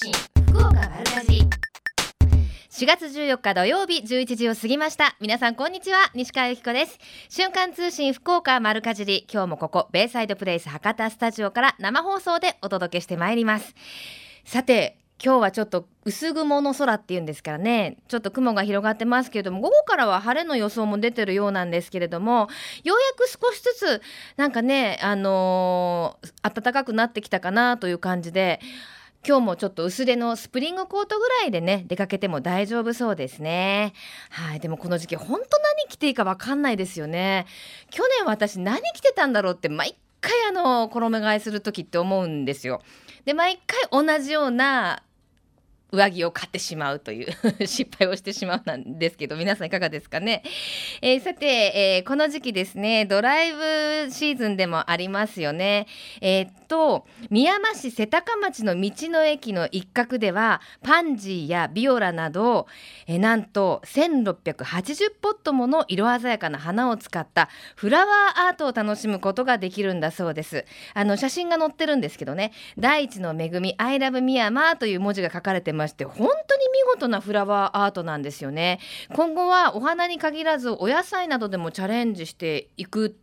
信福岡丸かじり。4月14日土曜日11時を過ぎました。皆さんこんにちは。西川由紀子です。瞬間通信福岡丸かじり。今日もここベイサイドプレイス博多スタジオから生放送でお届けしてまいります。さて今日はちょっと薄雲の空っていうんですからね。ちょっと雲が広がってますけれども午後からは晴れの予想も出てるようなんですけれどもようやく少しずつなんかねあのー、暖かくなってきたかなという感じで今日もちょっと薄手のスプリングコートぐらいでね出かけても大丈夫そうですね。はいでもこの時期本当何着ていいかわかんないですよね。去年私何着てたんだろうって毎回あの衣替えする時って思うんですよ。で毎回同じような上着を買ってしまうという 失敗をしてしまうなんですけど皆さんいかがですかね、えー、さて、えー、この時期ですねドライブシーズンでもありますよね。えー、っと宮山市瀬高町の道の駅の一角ではパンジーやビオラなど、えー、なんと1680ポットもの色鮮やかな花を使ったフラワーアートを楽しむことができるんだそうです。あの写真が載ってるんですけどね。大地の恵み I love 宮山という文字が書かれてまして本当に見事なフラワーアートなんですよね。今後はお花に限らずお野菜などでもチャレンジしていく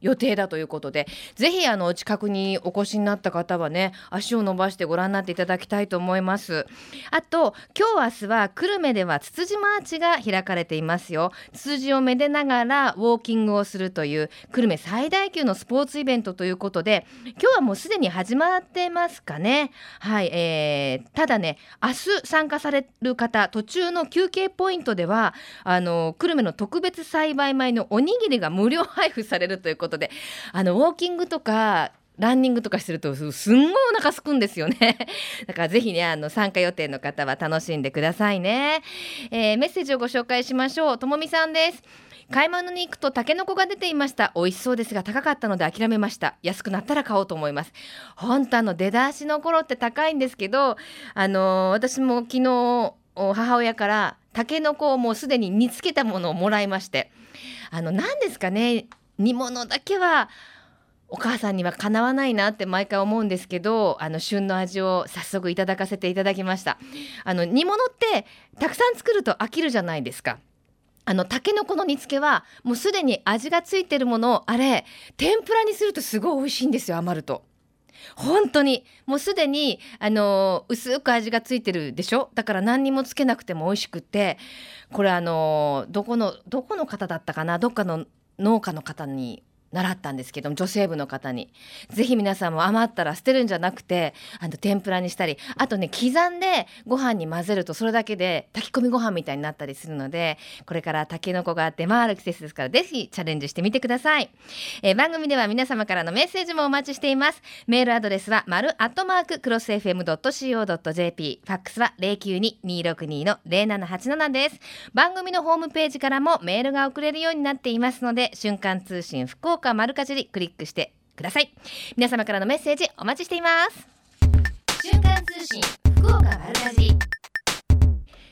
予定だということでぜひあの近くにお越しになった方はね足を伸ばしてご覧になっていただきたいと思います。あと今日明日は久留米ではつつじマーチが開かれていますよ。つつじをめでながらウォーキングをするという久留米最大級のスポーツイベントということで今日はもうすでに始まってますかね。はい、えー、ただね明日参加される方途中の休憩ポイントではあの久留米の特別栽培米のおにぎりが無料配布されるということことで。あのウォーキングとかランニングとかしてるとすんごいお腹すくんですよね。だからぜひねあの参加予定の方は楽しんでくださいね、えー、メッセージをご紹介しましょう。ともみさんです。買い物に行くとタケノコが出ていました。美味しそうですが高かったので諦めました。安くなったら買おうと思います。本当あの出だしの頃って高いんですけどあのー、私も昨日母親からタケノコをもうすでに煮つけたものをもらいまして。あの何ですかね。煮物だけはお母さんにはかなわないなって毎回思うんですけどあの旬の味を早速いただかせていただきました。あの煮物ってたくさん作ると飽きるじゃないですか。あのたけのこの煮付けはもうすでに味がついてるものをあれ天ぷらにするとすごい美味しいんですよ余ると。本当に。もうすでにあの薄く味がついてるでしょ？だから何にもつけなくても美味しくてこれあのどこのどこの方だったかな？どっかの農家の方に習ったんですけども女性部の方に。ぜひ皆さんも余ったら捨てるんじゃなくてあの天ぷらにしたりあとね刻んでご飯に混ぜるとそれだけで炊き込みご飯みたいになったりするのでこれからたけのこが出回る季節ですからぜひチャレンジしてみてください、えー、番組では皆様からのメッセージもお待ちしています。メールアドレスは丸アットマーククロス FM.co.jp ファックスは092-262-0787です。番組のホームページからもメールが送れるようになっていますので瞬間通信福岡か丸かじりクリックしてください。皆様からのメッセージお待ちしています。瞬間通信福岡丸かじり。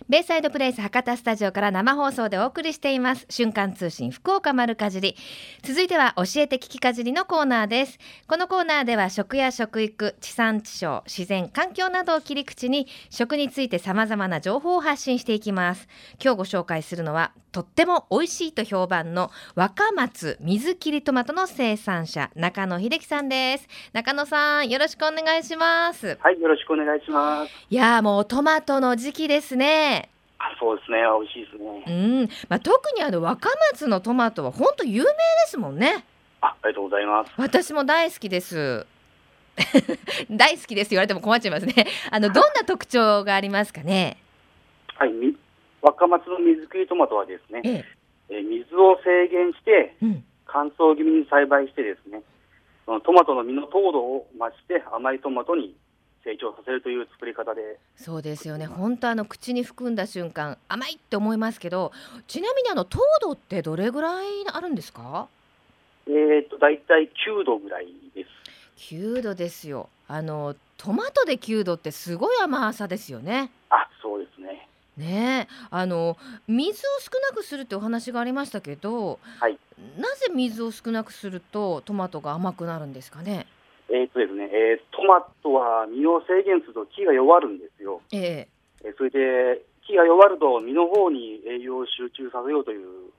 ベイサイドプレイス博多スタジオから生放送でお送りしています。瞬間通信福岡丸かじり。続いては教えて聞きかじりのコーナーです。このコーナーでは食や食育地産地消自然環境などを切り口に食について様々な情報を発信していきます。今日ご紹介するのはとっても美味しいと評判の若松水切りトマトの生産者中野秀樹さんです。中野さんよろしくお願いします。はいよろしくお願いします。いやもうトマトの時期ですねあそうですね。美味しいですね。うん。まあ特にあの若松のトマトは本当有名ですもんね。あありがとうございます。私も大好きです。大好きです言われても困っちゃいますね。あのどんな特徴がありますかね？はい。若松の水切りトマトはですね、ええ、水を制限して、乾燥気味に栽培してですね、そのトマトの実の糖度を増して甘いトマトに成長させるという作り方で。そうですよね。本当あの口に含んだ瞬間甘いって思いますけどちなみにあの糖度ってどれぐらいあるんですか？えっ、と大体9度ぐらいです。9度ですよ。あのトマトで9度ってすごい甘さですよね。あそうですね。ねあの水を少なくするってお話がありましたけど、はい、なぜ水を少なくするとトマトが甘くなるんですかね？えっ、とですね、えー、トマトは実を制限すると木が弱るんですよ。ええ。えー、それで木が弱ると実の方に栄養を集中させようという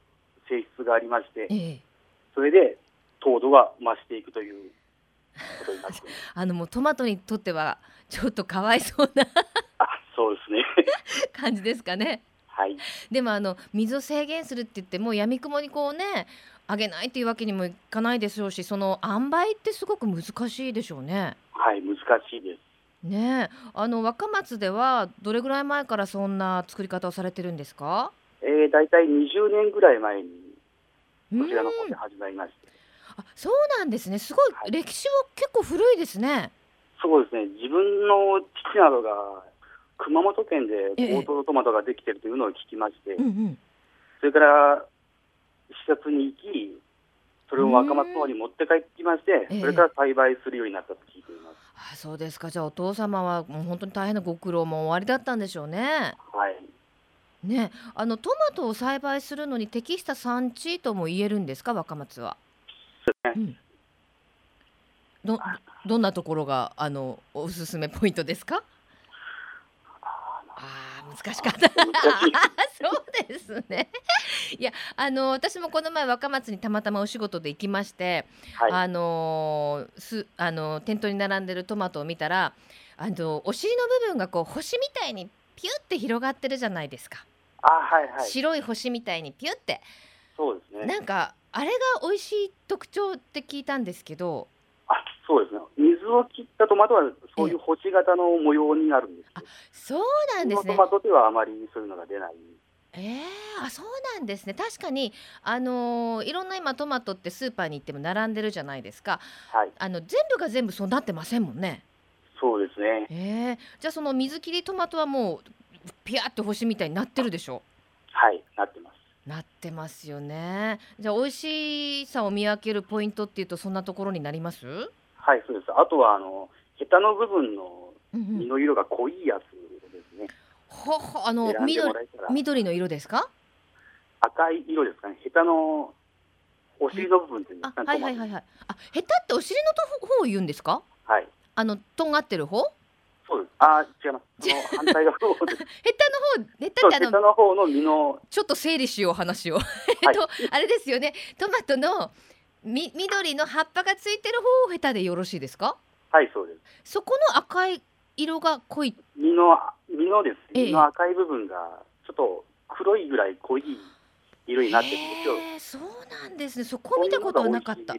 性質がありまして、ええ、それで糖度が増していくということになって あのもうトマトにとってはちょっとかわいそうな あそうですね。感じですかね。はい、でもあの水を制限するって言ってもやみくもにこうねあげないというわけにもいかないでしょうしその塩梅ってすごく難しいでしょうね。はい難しいです。ねあの若松ではどれぐらい前からそんな作り方をされてるんですか？えー、大体20年ぐらい前にこちらの方で始まりまして。あそうなんですね。すごい、歴史は結構古いですね。そうですね。自分の父などが熊本県で高等トマトができているというのを聞きまして、ええうんうん、それから視察に行き、それを若松の方に持って帰ってきまして、それから栽培するようになったと聞いています。あそうですか。じゃあお父様はもう本当に大変なご苦労もおありだったんでしょうね。はい。ね、あのトマトを栽培するのに適した産地とも言えるんですか？若松は。うん、どどんなところがあのおすすめポイントですか？あ難しかった。そうですね。いやあの私もこの前若松にたまたまお仕事で行きまして、はい、あのすあの店頭に並んでるトマトを見たらあのお尻の部分がこう星みたいにピュって広がってるじゃないですか。あはいはい、白い星みたいにピュって。そうですね。なんかあれが美味しい特徴って聞いたんですけどあそうですね。水を切ったトマトはそういう星型の模様になるんですあそうなんですね。トマトではあまりそういうのが出ない。えー、あそうなんですね。確かに、あのー、いろんな今トマトってスーパーに行っても並んでるじゃないですか、はい、あの全部が全部そうなってませんもんね。そうですね、えー、じゃあその水切りトマトはもうピヤって星みたいになってるでしょ？はいなってます。なってますよね。じゃあ美味しさを見分けるポイントっていうとそんなところになります？はいそうですあとはあのヘタの部分の実の色が濃いやつですね、ほほあの緑緑の色ですか？赤い色ですかねヘタのお尻の部分っていうんですか、ね、はいはいはいはいあヘタってお尻の方を言うんですか？はいあのとんがってる方？そうです。あ、違います。反対側の方です。ヘタの方、ヘタってあの。の方の実の。ちょっと整理しよう話を。えっと、あれですよね。トマトの。み、緑の葉っぱがついてる方をヘタでよろしいですか？はい、そうです。そこの赤い色が濃い。実の、実のです。実の赤い部分が、ちょっと黒いぐらい濃い色になってるんですよ。そうなんですね。そこ見たことはなかった。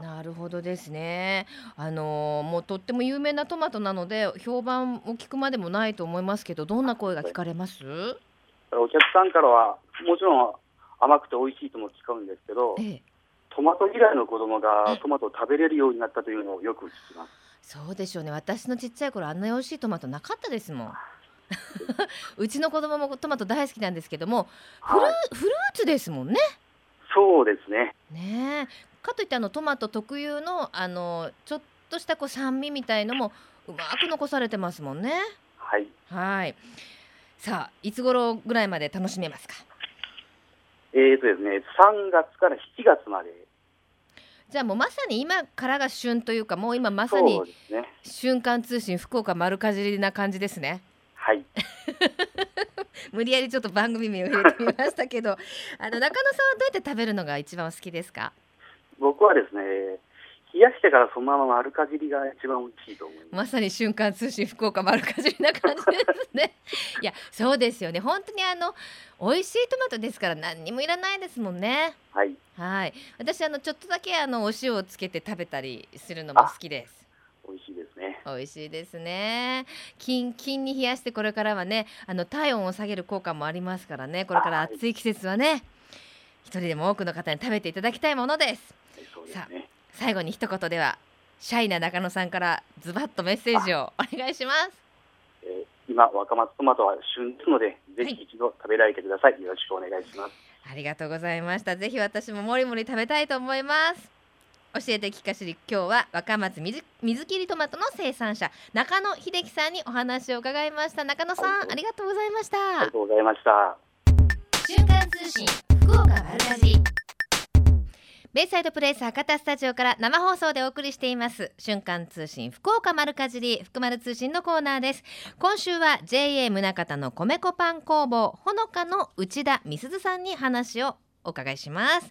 なるほどですね。あのもうとっても有名なトマトなので評判を聞くまでもないと思いますけどどんな声が聞かれます、お客さんからはもちろん甘くて美味しいとも聞くんですけど、ええ、トマト嫌いの子供がトマトを食べれるようになったというのをよく聞きますそうでしょうね私のちっちゃい頃あんな美味しいトマトなかったですもん うちの子供もトマト大好きなんですけどもフルはい、フルーツですもんねそうですねねかといってあのトマト特有のあのちょっとしたこう酸味みたいのもうまく残されてますもんね。はい。はい。さあいつ頃ぐらいまで楽しめますか？えーとですね、3月から7月まで。じゃあもうまさに今からが旬というかもう今まさに瞬間通信福岡丸かじりな感じですね。はい。無理やりちょっと番組名を入れてみましたけど、あの中野さんはどうやって食べるのが一番好きですか？僕はですね、冷やしてからそのまま丸かじりが一番美味しいと思います。まさに瞬間通信福岡丸かじりな感じですね。いや、そうですよね。本当にあの美味しいトマトですから何にもいらないですもんね。はい。はい。私あのちょっとだけあのお塩をつけて食べたりするのも好きです。美味しいですね。美味しいですね。キンキンに冷やしてこれからはね、あの体温を下げる効果もありますからね。これから暑い季節はね、一人でも多くの方に食べていただきたいものです。さあ最後に一言ではシャイな中野さんからズバッとメッセージをお願いします。えー、今若松トマトは旬ですので、ぜひ一度食べられてください、はい、よろしくお願いします。ありがとうございました。ぜひ私ももりもり食べたいと思います。教えて聞かしり今日は若松水水切りトマトの生産者中野秀樹さんにお話を伺いました。中野さん、はい、ありがとうございました。ありがとうございました。瞬間通信福岡丸かじりベイサイドプレイス博多スタジオから生放送でお送りしています。瞬間通信福岡丸かじり福丸通信のコーナーです。今週は JA 宗像の米粉パン工房ほのかの内田美鈴さんに話をお伺いします。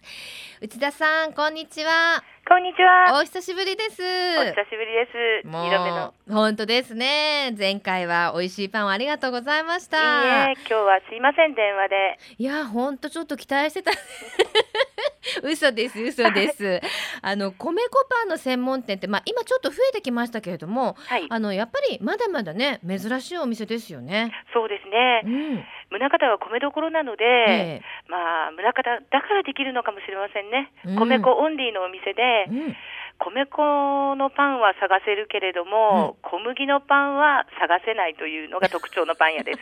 内田さんこんにちは。こんにちは。お久しぶりです。お久しぶりです。二度目の。本当ですね。前回は美味しいパンをありがとうございました。いい今日はすいません電話で。いや本当ちょっと期待してた 嘘です嘘です。あの米粉パンの専門店ってまあ今ちょっと増えてきましたけれども、はい、あのやっぱりまだまだね珍しいお店ですよね。そうですね、うん、宗像は米どころなので、えー、まあ宗像だからできるのかもしれませんね、うん、米粉オンリーのお店で、うん米粉のパンは探せるけれども、うん、小麦のパンは探せないというのが特徴のパン屋です。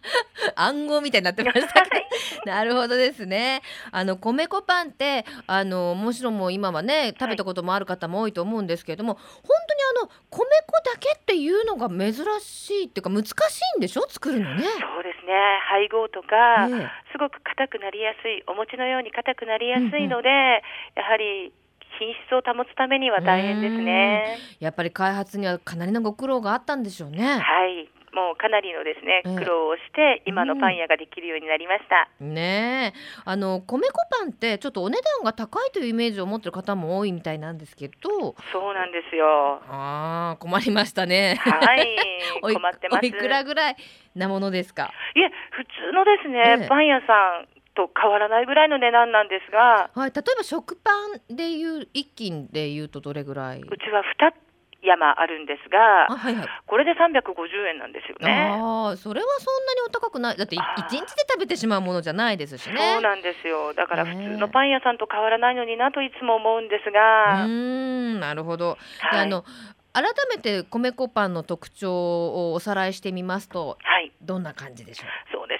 暗号みたいになってましたね。なるほどですね。あの米粉パンってあのもちろんもう今はね食べたこともある方も多いと思うんですけれども、はい、本当にあの米粉だけっていうのが珍しいっていうか難しいんでしょ？作るのね。そうですね。配合とか、ええ、すごく硬くなりやすいお餅のように硬くなりやすいので、うんうん、やはり品質を保つためには大変ですね。やっぱり開発にはかなりのご苦労があったんでしょうね。はい。もうかなりのですね苦労をして今のパン屋ができるようになりました。うん、ねあの米粉パンってちょっとお値段が高いというイメージを持ってる方も多いみたいなんですけど。そうなんですよ。ああ困りましたね。はい。困ってます。いくらぐらいなものですか？いえ普通のですね、ええ、パン屋さんと変わらないぐらいの値段なんですが、はい、例えば食パンでいう一斤でいうとどれぐらい？うちは2山あるんですが、はいはい、これで350円なんですよね。ああ、それはそんなにお高くない。だって一日で食べてしまうものじゃないですしね。そうなんですよ。だから普通のパン屋さんと変わらないのになといつも思うんですが。うん、なるほど。はい、あの改めて米粉パンの特徴をおさらいしてみますと、はい、どんな感じでしょう？そうですね。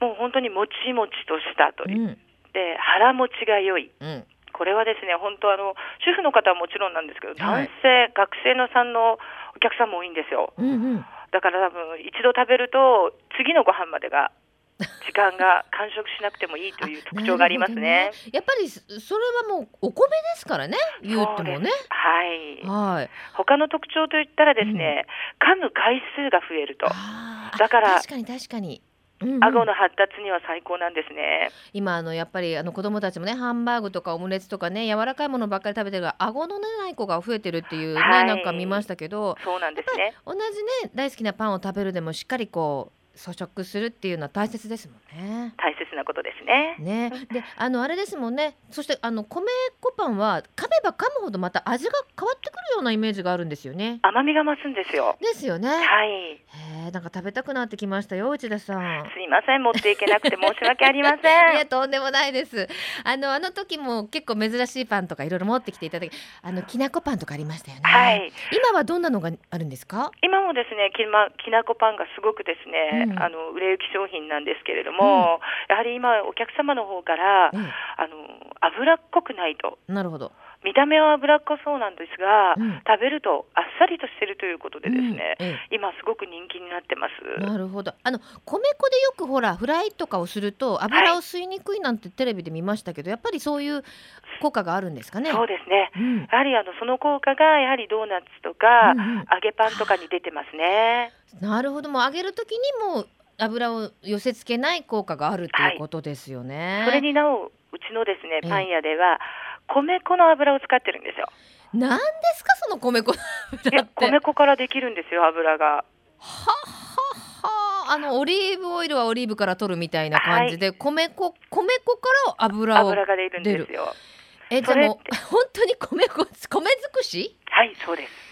もう本当にもちもちとしたという、うん、で腹持ちが良い、うん、これはですね本当あの主婦の方はもちろんなんですけど、はい、男性学生のさんのお客さんも多いんですよ、うんうん、だから多分一度食べると次のご飯までが時間が完食しなくてもいいという特徴がありますね。ねやっぱりそれはもうお米ですからね、言ってもね。はい。はい。他の特徴といったらですね、うん、噛む回数が増えると。だから確かに確かに。うんうん、顎の発達には最高なんですね。今あのやっぱりあの子供たちもねハンバーグとかオムレツとかね柔らかいものばっかり食べてるから顎のない子が増えてるっていうね、はい、なんか見ましたけどそうなんですね。同じね大好きなパンを食べるでもしっかりこう咀嚼するっていうのは大切ですもんね。大切なことですね。ね、で、あのあれですもんね。そしてあの米粉パンは噛めば噛むほどまた味が変わってくるようなイメージがあるんですよね。甘みが増すんですよ。ですよね。はい。え、なんか食べたくなってきましたよ、内田さん。すいません、持っていけなくて申し訳ありません。いや、とんでもないです。あのあの時も結構珍しいパンとかいろいろ持ってきていただき、あのきなこパンとかありましたよね。はい。今はどんなのがあるんですか？今もですね、きまきなこパンがすごくですね、うん、あの売れ行き商品なんですけれども、うん、やはり今、お客様の方から、うん、あの脂っこくないと。なるほど見た目は脂っこそうなんですが、うん、食べるとあっさりとしてるということでですね、うん今すごく人気になってます。なるほど。あの米粉でよくほらフライとかをすると油を吸いにくいなんてテレビで見ましたけど、はい、やっぱりそういう効果があるんですかね？そうですね。うん、やはりあのその効果がやはりドーナツとか、うんうん、揚げパンとかに出てますね。なるほど。もう揚げる時にも油を寄せ付けない効果があるということですよね。はい、それになおうちのですねパン屋では米粉の油を使ってるんですよ。なんですかその米粉油って？米粉からできるんですよ油が。はははあのオリーブオイルはオリーブから取るみたいな感じで、はい、米粉米粉から油を油が出るんですよ。えじゃあもう 本当に米粉米尽くし？はいそうです。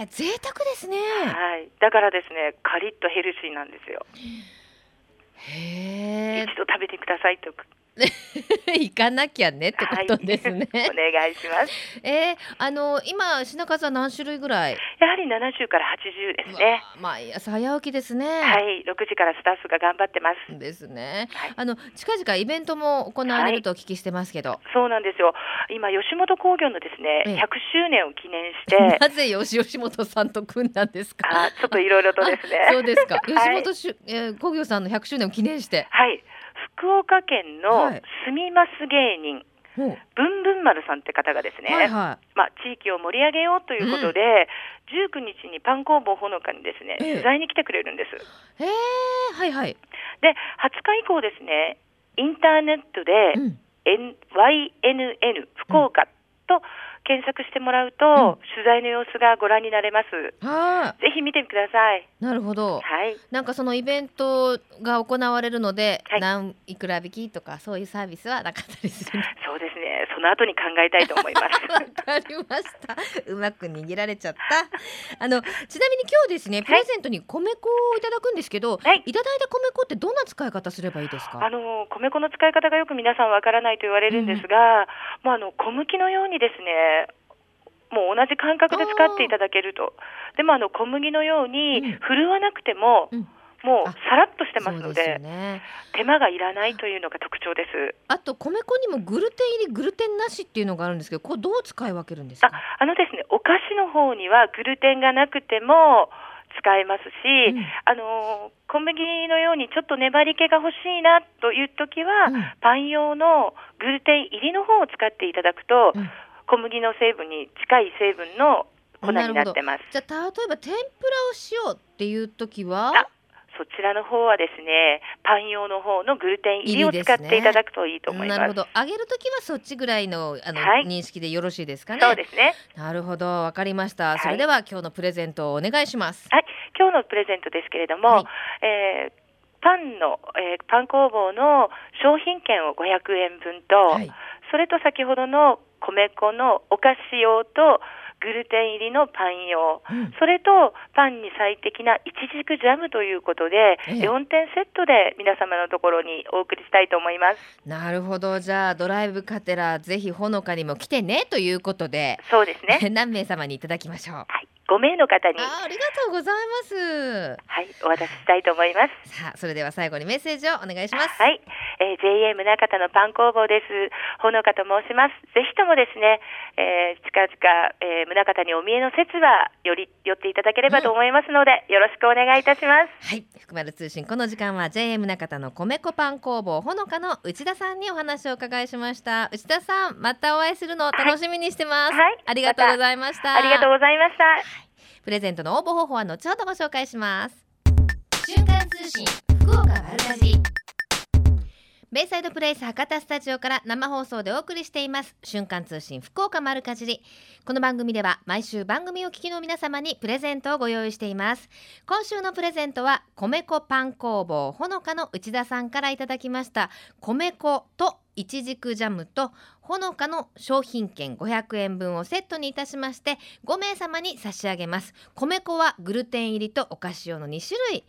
へ贅沢ですね。はい。だからですね、カリッとヘルシーなんですよ。へえ。一度食べてくださいと 行かなきゃねってことですね。はい、お願いします。えー、あの今品数は何種類ぐらい？やはり七十から八十ですね。毎朝早起きですね。はい、六時からスタッフが頑張ってます。ですね。はい、あの近々イベントも行われるとお聞きしてますけど。はい、そうなんですよ。今吉本興業のですね百周年を記念して。なぜ吉吉本さんと組んだんですか？あ、ちょっといろいろとですね。そうですか。吉本し、はい、えー、興業さんの百周年を記念して。はい。福岡県の住みます芸人、ぶんぶん丸さんって方がですね、はいはい、まあ、地域を盛り上げようということで、うん、19日にパン工房ほのかにですね、取材に来てくれるんです。へえはいはい。で、20日以降ですね、インターネットで、うん、N、YNN 福岡と検索してもらうと、うん、取材の様子がご覧になれます。ぜひ見てください。なるほど。はい。なんかそのイベントが行われるので、はい、何いくら引きとかそういうサービスはなかったりする。そうですね。その後に考えたいと思います。わかりました。うまく握られちゃった。あのちなみに今日ですね、プレゼントに米粉をいただくんですけど、はい、いただいた米粉ってどんな使い方すればいいですか？あの米粉の使い方がよく皆さんわからないと言われるんですが、うん、もうあの小麦のようにですね。もう同じ感覚で使っていただけると。でもあの小麦のように振るわなくても、うん。もうさらっとしてますので、ね、手間がいらないというのが特徴です。あと米粉にもグルテン入りグルテンなしっていうのがあるんですけど、これどう使い分けるんですか？あ、あのですね、お菓子の方にはグルテンがなくても使えますし、うん、あの小麦のようにちょっと粘り気が欲しいなという時は、うん、パン用のグルテン入りの方を使っていただくと、うん小麦の成分に近い成分の粉になってます。じゃあ例えば天ぷらをしようっていう時は？そちらの方はですねパン用の方のグルテン入りを使っていただくといいと思います。なるほど。揚げる時はそっちぐらいのあの、はい、認識でよろしいですかね？そうですね。なるほどわかりました。それでは、今日のプレゼントをお願いします。はい。今日のプレゼントですけれども、はい、えーパンの、えー、パン工房の商品券を500円分と、はい、それと先ほどの米粉のお菓子用とグルテン入りのパン用、うん、それとパンに最適なイチジクジャムということで、ええ、4点セットで皆様のところにお送りしたいと思います。なるほど、じゃあドライブカテラぜひほのかにも来てねということで、そうですね。何名様にいただきましょう。はい5名の方に。あありがとうございます。はいお渡ししたいと思います。さあそれでは最後にメッセージをお願いします。はい、えー、JA 宗方のパン工房です。ほのかと申します。ぜひともですね、えー、近々、えー、宗方にお見えの説はより寄っていただければと思いますので、うん、よろしくお願いいたします。はい。福丸通信この時間は JA 宗方の米粉パン工房ほのかの内田さんにお話を伺いしました。内田さんまたお会いするのを楽しみにしてます、はい、はい、ありがとうございました、ありがとうございました、はいプレゼントの応募方法は後ほどご紹介します。瞬間通信福岡丸かじベイサイドプレイス博多スタジオから生放送でお送りしています。瞬間通信福岡丸かじり。この番組では毎週番組を聞きの皆様にプレゼントをご用意しています。今週のプレゼントは米粉パン工房ほのかの内田さんからいただきました。米粉といちじくジャムとほのかの商品券500円分をセットにいたしまして5名様に差し上げます。米粉はグルテン入りとお菓子用の2種類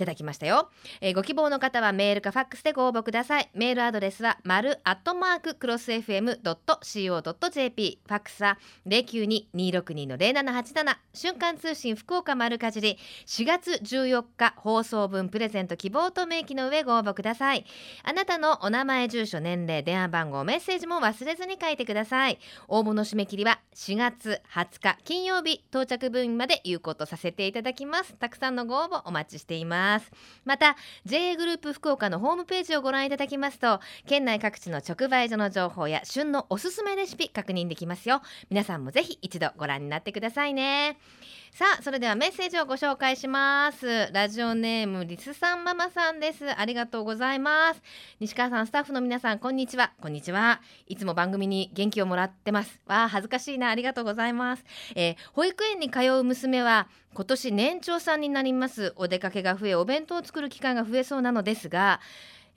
ただきましたよ、えー、ご希望の方はメールかファックスでご応募ください。メールアドレスは丸アットマーククロス FM.co.jp ファックスは092262-0787瞬間通信福岡丸かじり。4月14日放送分プレゼント希望と明記の上ご応募ください。あなたのお名前住所年齢電話番号メッセージも忘れずに書いてください。応募の締め切りは4月20日金曜日。到着分まで有効とさせていただきます。たくさんのご応募お待ちしています。ます。また JA グループ福岡のホームページをご覧いただきますと県内各地の直売所の情報や旬のおすすめレシピ確認できますよ。皆さんもぜひ一度ご覧になってくださいね。さあそれではメッセージをご紹介します。ラジオネームリスさんママさんです。ありがとうございます。西川さんスタッフの皆さんこんにちは。こんにちは。いつも番組に元気をもらってます。わあ恥ずかしいな。ありがとうございます、えー、保育園に通う娘は今年年長さんになります。お出かけが増えお弁当を作る機会が増えそうなのですが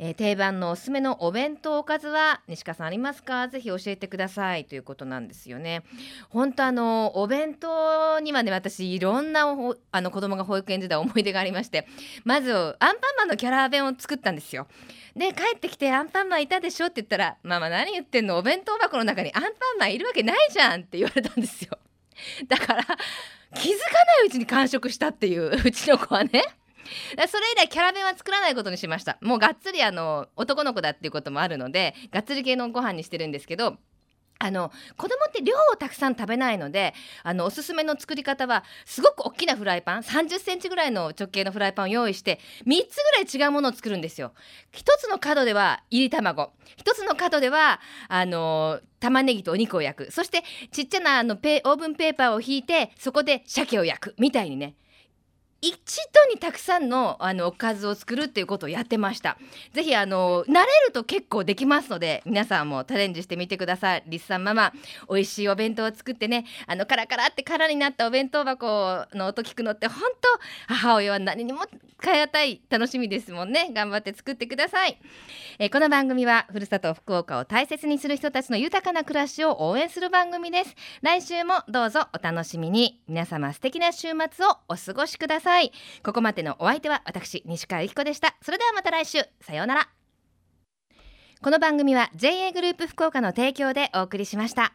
えー、定番のおすすめのお弁当おかずは西川さんありますか？ぜひ教えてください。ということなんですよね。本当あのお弁当にはね私いろんなあの子供が保育園時代思い出がありましてまずアンパンマンのキャラ弁を作ったんですよ。で帰ってきてアンパンマンいたでしょって言ったらママ何言ってんの？お弁当箱の中にアンパンマンいるわけないじゃんって言われたんですよ。だから気づかないうちに完食したっていううちの子はね。それ以来キャラ弁は作らないことにしました。もうがっつりあの男の子だっていうこともあるのでがっつり系のご飯にしてるんですけどあの子供って量をたくさん食べないのであのおすすめの作り方はすごく大きなフライパン3 0センチぐらいの直径のフライパンを用意して3つぐらい違うものを作るんですよ。1つの角では入り卵。1つの角ではあの玉ねぎとお肉を焼く。そしてちっちゃなあのオーブンペーパーを引いてそこで鮭を焼く。みたいにね。一度にたくさんのあのおかずを作るっていうことをやってました。ぜひあの慣れると結構できますので皆さんもチャレンジしてみてください。リスさんママ美味しいお弁当を作ってねあのカラカラって空になったお弁当箱の音聞くのって本当母親は何にも変えたい楽しみですもんね。頑張って作ってください。えこの番組はふるさと福岡を大切にする人たちの豊かな暮らしを応援する番組です。来週もどうぞお楽しみに。皆様素敵な週末をお過ごしください。い。ここまでのお相手は私西川由紀子でした。それではまた来週。さようなら。この番組は JA グループ福岡の提供でお送りしました。